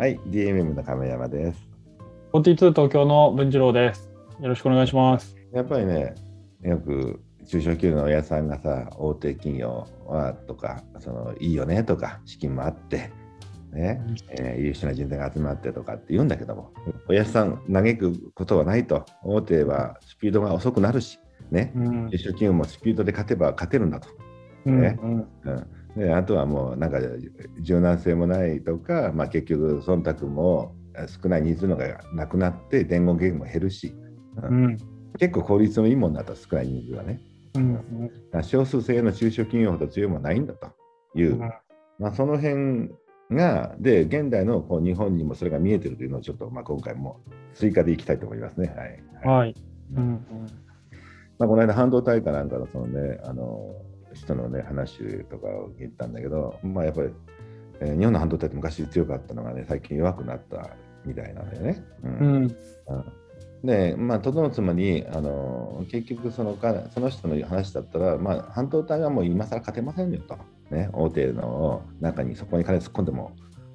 はい、DMM の亀山です。42東京の文次郎です。よろしくお願いします。やっぱりね、よく中小企業の親さんがさ、大手企業はとか、そのいいよねとか、資金もあって、ねえー優秀な人材が集まってとかって言うんだけども、親さん、嘆くことはないと、大手はスピードが遅くなるし、ね、うん中小企業もスピードで勝てば勝てるんだと。うんねうんうんであとはもうなんか柔軟性もないとか、まあ、結局忖度も少ない人数のがなくなって伝言ゲームも減るし、うん。うん。結構効率のいいもんだと少ない人数はね。うん。少数制の中小企業ほど強いもないんだという、まあ、その辺がで現代のこう日本にもそれが見えてるというのをちょっとまあ今回も追加でいきたいと思いますね。はい。うんはい。うん。まあ、この間半導体かなんかのそのねあの人のね話とかを聞いたんだけど、まあ、やっぱり、えー日本の半導体って昔強かったのがね最近弱くなったみたいなんだよね。うん。うん。でまあとどのつまりあの結局そのかその人の話だったら、まあ、半導体はもう今更勝てませんよと、ね、大手の中にそこに金突っ込んでも、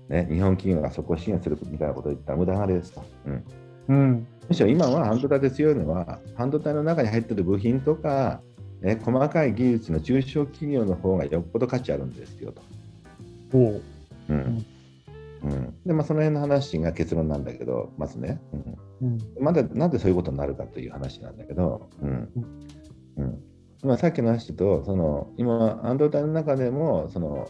ね、日本企業がそこを支援するみたいなことを言ったら無駄金ですと。うん。うん。むしろ今は半導体で強いのは、半導体の中に入っている部品とか、ね、細かい技術の中小企業の方がよっぽど価値あるんですよと。おう。うん。うん。でまあ、その辺の話が結論なんだけど、まずね、うん。うん。まだなんでそういうことになるかという話なんだけど、うん。うん。まあ、さっきの話とその今、半導体の中でもその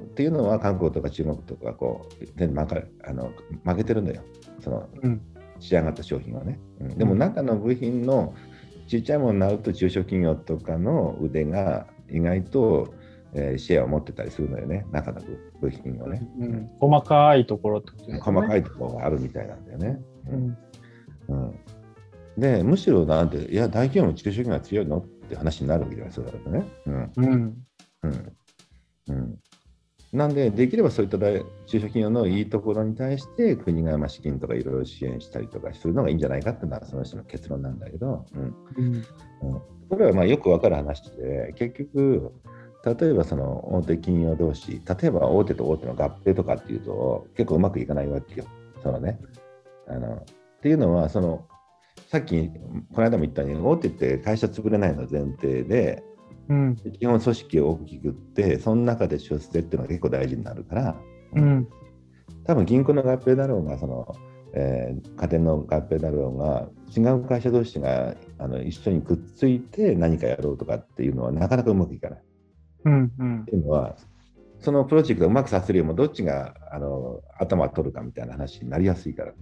っていうのは韓国とか中国とかこう全然負かあの負けてるんだよ、そのうん。仕上がった商品はね。うん。でも中の部品のちっちゃいものになると中小企業とかの腕が意外と、えーシェアを持ってたりするのよね、中の部部品をね。うん細かいところってことですね。細かいところがあるみたいなんだよね。ううんんうんで、むしろなんて、いや、大企業も中小企業が強いのって話になるわけじゃない、そうだとね。うんうんうんうんなんで、できればそういった大中小企業のいいところに対して、国がまあ資金とかいろいろ支援したりとかするのがいいんじゃないかっていうのは、その人の結論なんだけど、うんうんこれはまあよくわかる話で、結局、例えばその大手企業同士、例えば大手と大手の合併とかっていうと、結構うまくいかないわけよ。そのね。あのっていうのは、そのさっき、この間も言ったように、大手って会社潰れないの前提で、うん基本組織を大きくって、その中で出世っていうのが結構大事になるから、うん多分銀行の合併だろうが、そのえー家電の合併だろうが、違う会社同士があの一緒にくっついて何かやろうとかっていうのはなかなかうまくいかない。っうんうんていうのは、そのプロジェクトをうまくさせるよりも、どっちがあの頭を取るかみたいな話になりやすいからね。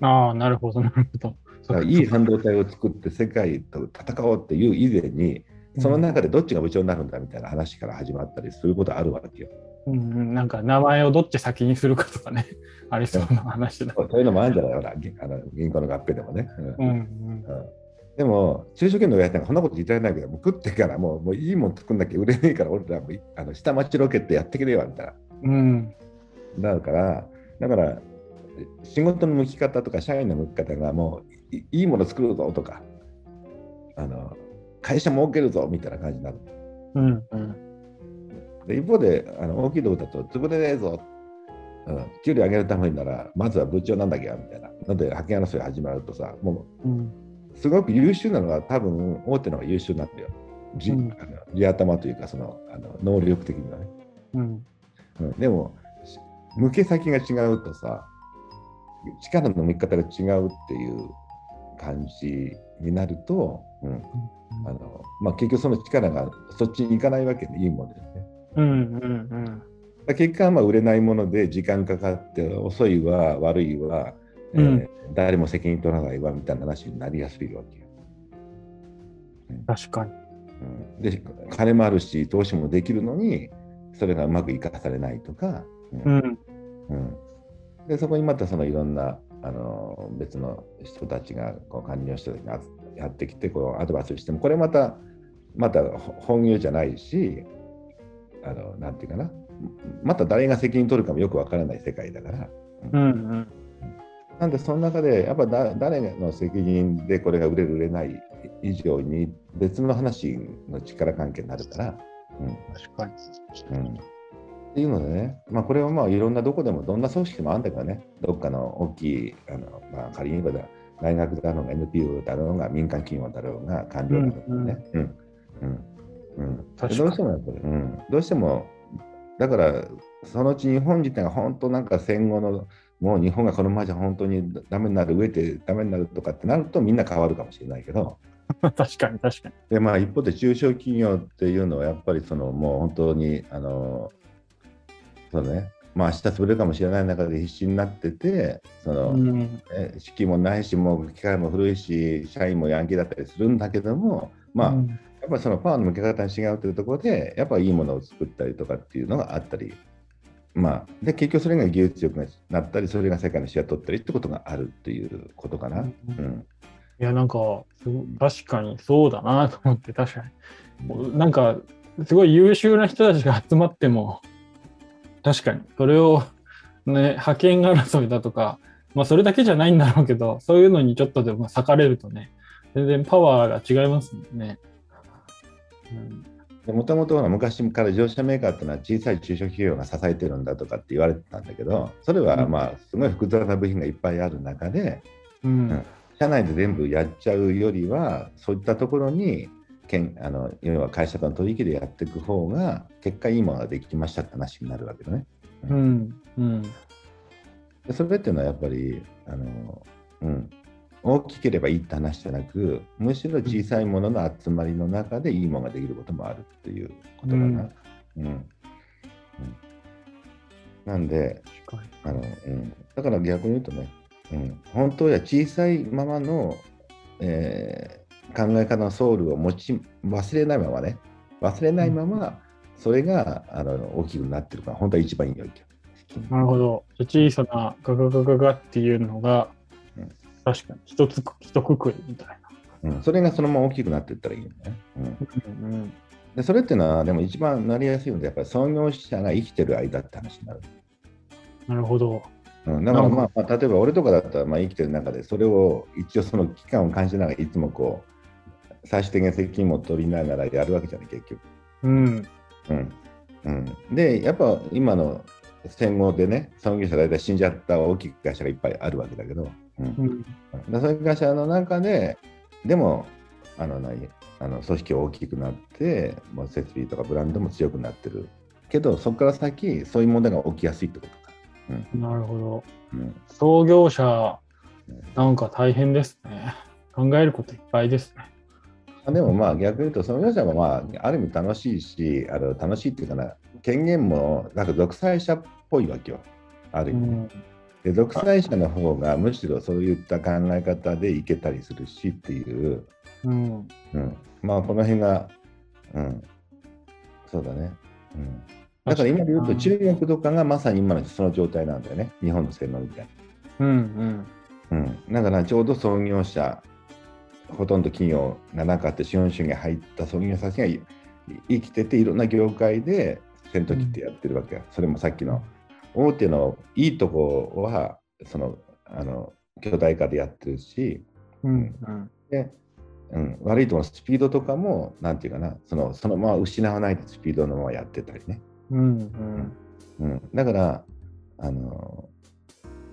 ああ、なるほど、なるほど。だからいい半導体を作って世界と戦おうっていう以前に、その中でどっちが部長になるんだみたいな話から始まったりすることあるわけよ。うんうんなんか名前をどっち先にするかとかね、ありそうな話だ。そういうのもあるんじゃないほら銀あの銀行の合併でもね。うんうんうんうんでも、中小企業の親ってそんなこと言いたいないけど、もう食ってからもうもういいもん作んなきゃ売れねえから、俺らもいあの下町ロケってやってくれよみたいうんな。なるから、だから、仕事の向き方とか社員の向き方がもういいいもの作るぞとか、あの会社儲けるぞみたいな感じになる。うん。うんで一方であの大きいとこだと潰れねえぞ、うん、給料上げるためにならまずは部長なんだけどみたいな。ので派遣争い始まるとさもうん。うすごく優秀なのは多分大手の方が優秀なんだよ。じうん。あの地頭というかそのあの能力的にはね、うん。うん、でもし向け先が違うとさ力の向き方が違うっていう感じになると、うんあのまあ、結局その力がそっちに行かないわけでいいもんですね。うんうんだから結果はまあ売れないもので時間かかって遅いわ悪いわ、えーうん誰も責任取らないわみたいな話になりやすいわけよ。確かに。うん、で金もあるし投資もできるのにそれがうまく生かされないとか、うん。うん。うん。でそこにまたそのいろんなあの別の人たちがこう管理の人たちがやってきてこうアドバイスしてもこれまたまたほ本業じゃないしあのなんていうかな。また誰が責任取るかもよくわからない世界だから。うんうん。なんでその中でやっぱだ誰の責任でこれが売れる売れない以上に別の話の力関係になるから、うん。確かに。うん、っていうのでね、まあ、これはまあいろんなどこでもどんな組織でもあるんだけどね、どっかの大きい、あのまあ、仮に言えば大学だろうが NPO だろうが民間企業だろうが官僚だろうがね。うんうん。うんどうしてもやっぱり、うん、どうしてもだからそのうち日本自体が本当なんか戦後のもう日本がこのままじゃ本当にダメになる上でダメになるとかってなるとみんな変わるかもしれないけど。確かに確かに。でまあ一方で中小企業っていうのはやっぱりそのもう本当にあのそうねまあ明日潰れるかもしれない中で必死になっててその、うん、え資金もないしもう機械も古いし社員もヤンキーだったりするんだけどもまあ、うん、やっぱりそのパワーの向け方に違うというところでやっぱいいものを作ったりとかっていうのがあったり。まあ、で結局それが技術力になったりそれが世界の視野を取ったりってことがあるっていうことかな。うん、うん、いやなんか確かにそうだなと思って確かに。なんかすごい優秀な人たちが集まっても確かに。それをね派遣争いだとかまあそれだけじゃないんだろうけどそういうのにちょっとでも裂かれるとね全然パワーが違いますもんね。うん。もともと昔から自動車メーカーっていうのは小さい中小企業が支えてるんだとかって言われてたんだけどそれはまあすごい複雑な部品がいっぱいある中で、うん、うん、社内で全部やっちゃうよりはそういったところにけんあの要は会社との取引でやっていく方が結果いいものができましたって話になるわけだね。うん、うん、でそれっていうのはやっぱりあの、うん、大きければいいって話じゃなくむしろ小さいものの集まりの中でいいものができることもあるっていうことかな。うん、うん。うん、なんであの、うん、だから逆に言うとね、うん、本当は小さいままの、えー、考え方のソウルを持ち忘れないままね忘れないまま、それがあの大きくなってるから本当は一番いいよ。なるほど。小さなガガガガガっていうのが確かに、一つ、一くくりみたいな。うん、それがそのまま大きくなっていったらいいよね。うん、うん、でそれっていうのは、でも一番なりやすいので、やっぱり創業者が生きてる間って話になる。なるほど。うん、だからまあ、まあ、例えば俺とかだったらまあ生きてる中で、それを一応その期間を感じながらいつもこう、最終的な責任も取りながらやるわけじゃない、結局。うん。うん。うん、で、やっぱ今の戦後でね、創業者大体死んじゃった大きい会社がいっぱいあるわけだけど、うんうん、そういう会社の中で、でも、あの何あの組織大きくなって、もう設備とかブランドも強くなってるけど、そこから先、そういう問題が起きやすいってことか。うん、なるほど、うん。創業者、なんか大変ですね。考えることいっぱいですね。でもまあ逆に言うと、創業者もまあある意味楽しいし、あの楽しいっていうかな、権限もなんか独裁者っぽいわけよ、ある意味、うん。で独裁者の方がむしろそういった考え方でいけたりするしっていう、うん。うん、まあこの辺が、うん、そうだね、うん、だから今で言うと中国とかがまさに今のその状態なんだよね。日本の洗脳みたいな、うんうん。うん、だからちょうど創業者ほとんど企業がなかった資本主義が入った創業者たちが生きてていろんな業界で戦闘機ってやってるわけ、うん、それもさっきの大手のいいとこはそのあの巨大化でやってるし、うん。うん。でうん、悪いところのスピードとかもなんていうかな。そのそのまま失わないスピードのままやってたりね、うん。うん。うん、だからあの、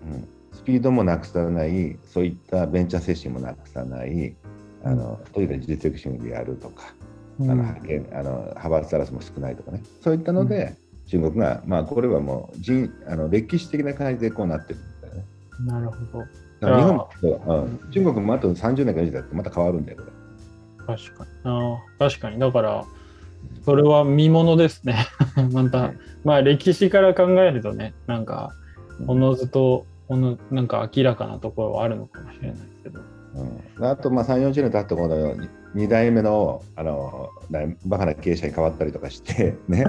うん、スピードもなくさないそういったベンチャー精神もなくさないあのとにかく実力主義でやるとか、あの派遣あの派閥争いも少ないとかねそういったので、中国が、まあ、これはもう人あの歴史的な感じでこうなってるんだよね。なるほど。日本も、うん、中国もあと30年か40年だってまた変わるんだよ、これ。確かに。あ確かに。だから、それは見ものですね。また、まあ歴史から考えるとね、なんか、おのずと、おのなんか明らかなところはあるのかもしれないですけど。うん、あと、まあ、3、40年経ったこの2代目のあのバカな経営者に変わったりとかしてね。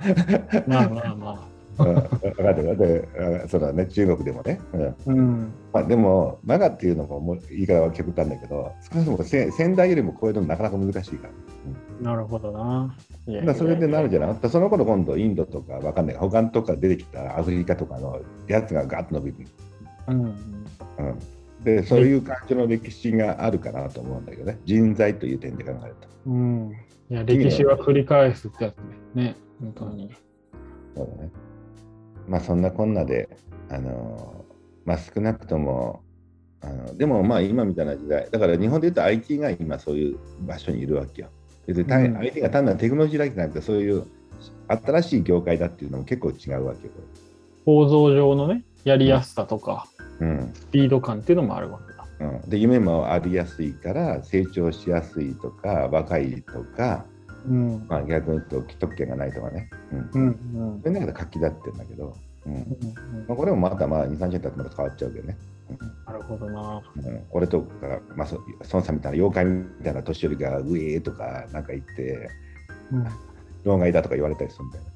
まあまあまあ。分かってるでそうだね。中国でもね、うん。うん。まあ、でもバカっていうのもも言い方は極端だけど少なくとも先代よりも超えるのなかなか難しいから、うん、なるほどなだそれでなるじゃないその頃今度インドとかわかんない。他のとか出てきたアフリカとかのやつがガッと伸びる、うん、うん。でそういう感じの歴史があるかなと思うんだけどね。人材という点で考えると。うん、いや歴史は繰り返すってやつね。本当に。そうだね。まあそんなこんなで、あのまあ少なくとも、あのでもまあ今みたいな時代、だから日本で言うと IT が今そういう場所にいるわけよ。で、単うん。IT が単なるテクノロジーだけじゃなくて、そういう新しい業界だっていうのも結構違うわけよ。構造上のね、やりやすさとか、うん。スピード感っていうのもあるわけだ。うん、で夢もありやすいから成長しやすいとか若いとか、うん。まあ、逆に言うと既得権がないとかね、うん、うんうん。それだけど活気立ってるんだけど、うん。うんうん。まあ、これもまたまあ2、30年経ってまた変わっちゃうけどね。なるほどな。うん、俺とか、まあ、そ孫さんみたいな妖怪みたいな年寄りがうえーとかなんか言って、うん、い老害だとか言われたりするんだよね。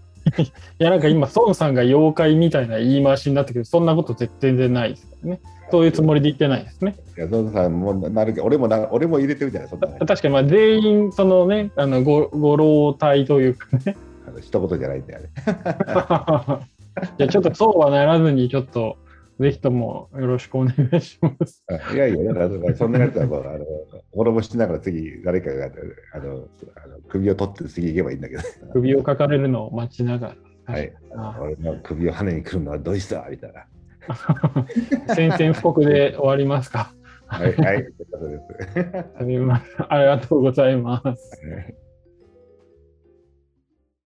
や、なんか今、孫さんが妖怪みたいな言い回しになったけど、そんなこと絶対全然ないですからね。そういうつもりで言ってないですね。いや、孫さんもなるけど、俺もな俺も入れてるじゃない、そんな確かに、まあ、全員、そのね、あのごご老体というかね。あの一言じゃないんだよね。いや、ちょっとそうはならずに、ちょっと、ぜひともよろしくお願いします。いやいや、だからそんなやつはもう、あの滅ぼしながら次、誰かがあのあの首を取って次行けばいいんだけど、首をかかれるのを待ちながら。はい、あ俺の首を跳ねに来るのはどいつだみたいな。宣戦布告で終わりますか。はい、はい。ありがとうございます。はい